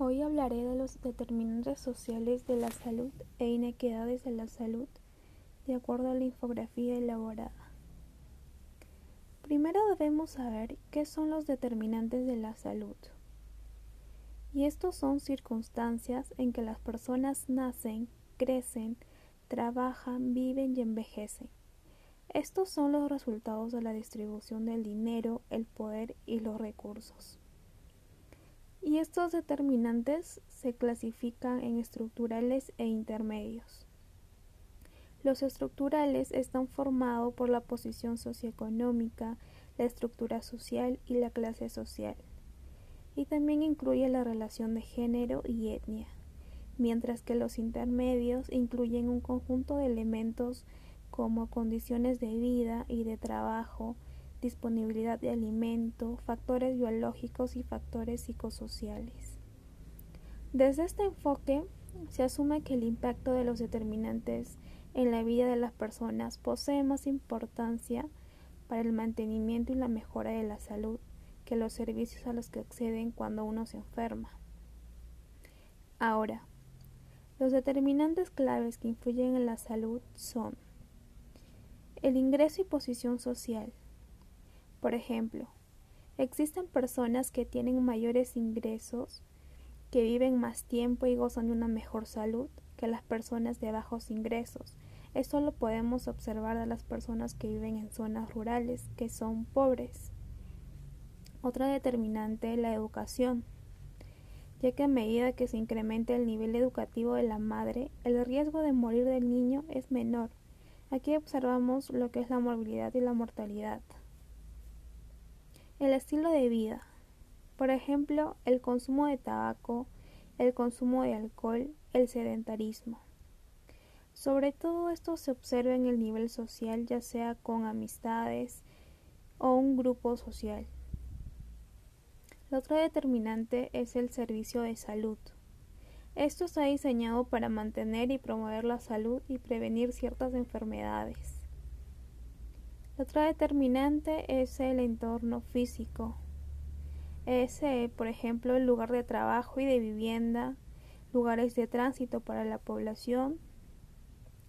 Hoy hablaré de los determinantes sociales de la salud e inequidades de la salud de acuerdo a la infografía elaborada. Primero debemos saber qué son los determinantes de la salud. Y estos son circunstancias en que las personas nacen, crecen, trabajan, viven y envejecen. Estos son los resultados de la distribución del dinero, el poder y los recursos y estos determinantes se clasifican en estructurales e intermedios. Los estructurales están formados por la posición socioeconómica, la estructura social y la clase social, y también incluye la relación de género y etnia, mientras que los intermedios incluyen un conjunto de elementos como condiciones de vida y de trabajo, disponibilidad de alimento, factores biológicos y factores psicosociales. Desde este enfoque, se asume que el impacto de los determinantes en la vida de las personas posee más importancia para el mantenimiento y la mejora de la salud que los servicios a los que acceden cuando uno se enferma. Ahora, los determinantes claves que influyen en la salud son el ingreso y posición social, por ejemplo, existen personas que tienen mayores ingresos, que viven más tiempo y gozan de una mejor salud que las personas de bajos ingresos. Esto lo podemos observar de las personas que viven en zonas rurales, que son pobres. Otra determinante, la educación, ya que a medida que se incrementa el nivel educativo de la madre, el riesgo de morir del niño es menor. Aquí observamos lo que es la morbilidad y la mortalidad. El estilo de vida. Por ejemplo, el consumo de tabaco, el consumo de alcohol, el sedentarismo. Sobre todo esto se observa en el nivel social, ya sea con amistades o un grupo social. La otra determinante es el servicio de salud. Esto está diseñado para mantener y promover la salud y prevenir ciertas enfermedades. Otra determinante es el entorno físico. Es, por ejemplo, el lugar de trabajo y de vivienda, lugares de tránsito para la población,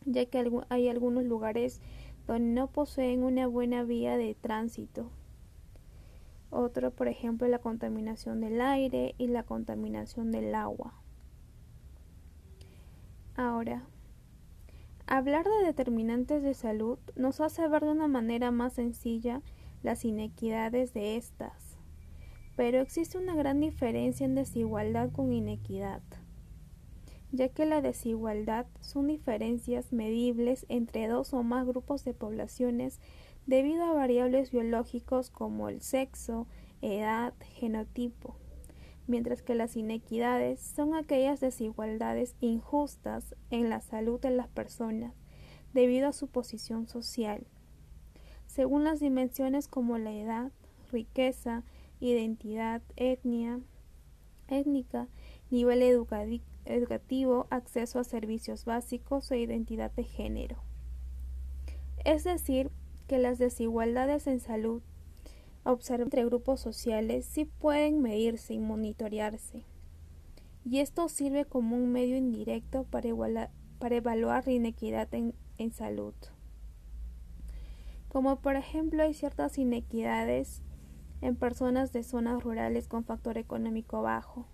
ya que hay algunos lugares donde no poseen una buena vía de tránsito. Otro, por ejemplo, la contaminación del aire y la contaminación del agua. Ahora, Hablar de determinantes de salud nos hace ver de una manera más sencilla las inequidades de estas. Pero existe una gran diferencia en desigualdad con inequidad, ya que la desigualdad son diferencias medibles entre dos o más grupos de poblaciones debido a variables biológicos como el sexo, edad, genotipo mientras que las inequidades son aquellas desigualdades injustas en la salud de las personas debido a su posición social, según las dimensiones como la edad, riqueza, identidad, étnica, nivel educativo, acceso a servicios básicos e identidad de género. Es decir, que las desigualdades en salud observar entre grupos sociales sí pueden medirse y monitorearse. Y esto sirve como un medio indirecto para, para evaluar la inequidad en, en salud. Como por ejemplo hay ciertas inequidades en personas de zonas rurales con factor económico bajo.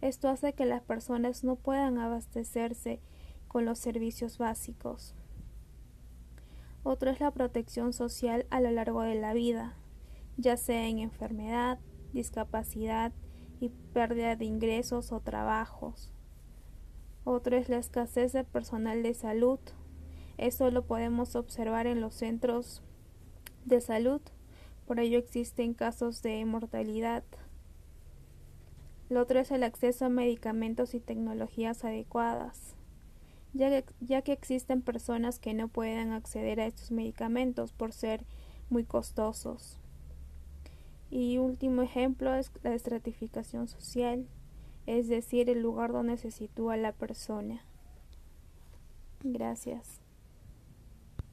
Esto hace que las personas no puedan abastecerse con los servicios básicos. Otro es la protección social a lo largo de la vida ya sea en enfermedad, discapacidad y pérdida de ingresos o trabajos. Otro es la escasez de personal de salud. Esto lo podemos observar en los centros de salud, por ello existen casos de mortalidad. Lo otro es el acceso a medicamentos y tecnologías adecuadas, ya que, ya que existen personas que no pueden acceder a estos medicamentos por ser muy costosos. Y último ejemplo es la estratificación social, es decir, el lugar donde se sitúa la persona. Gracias.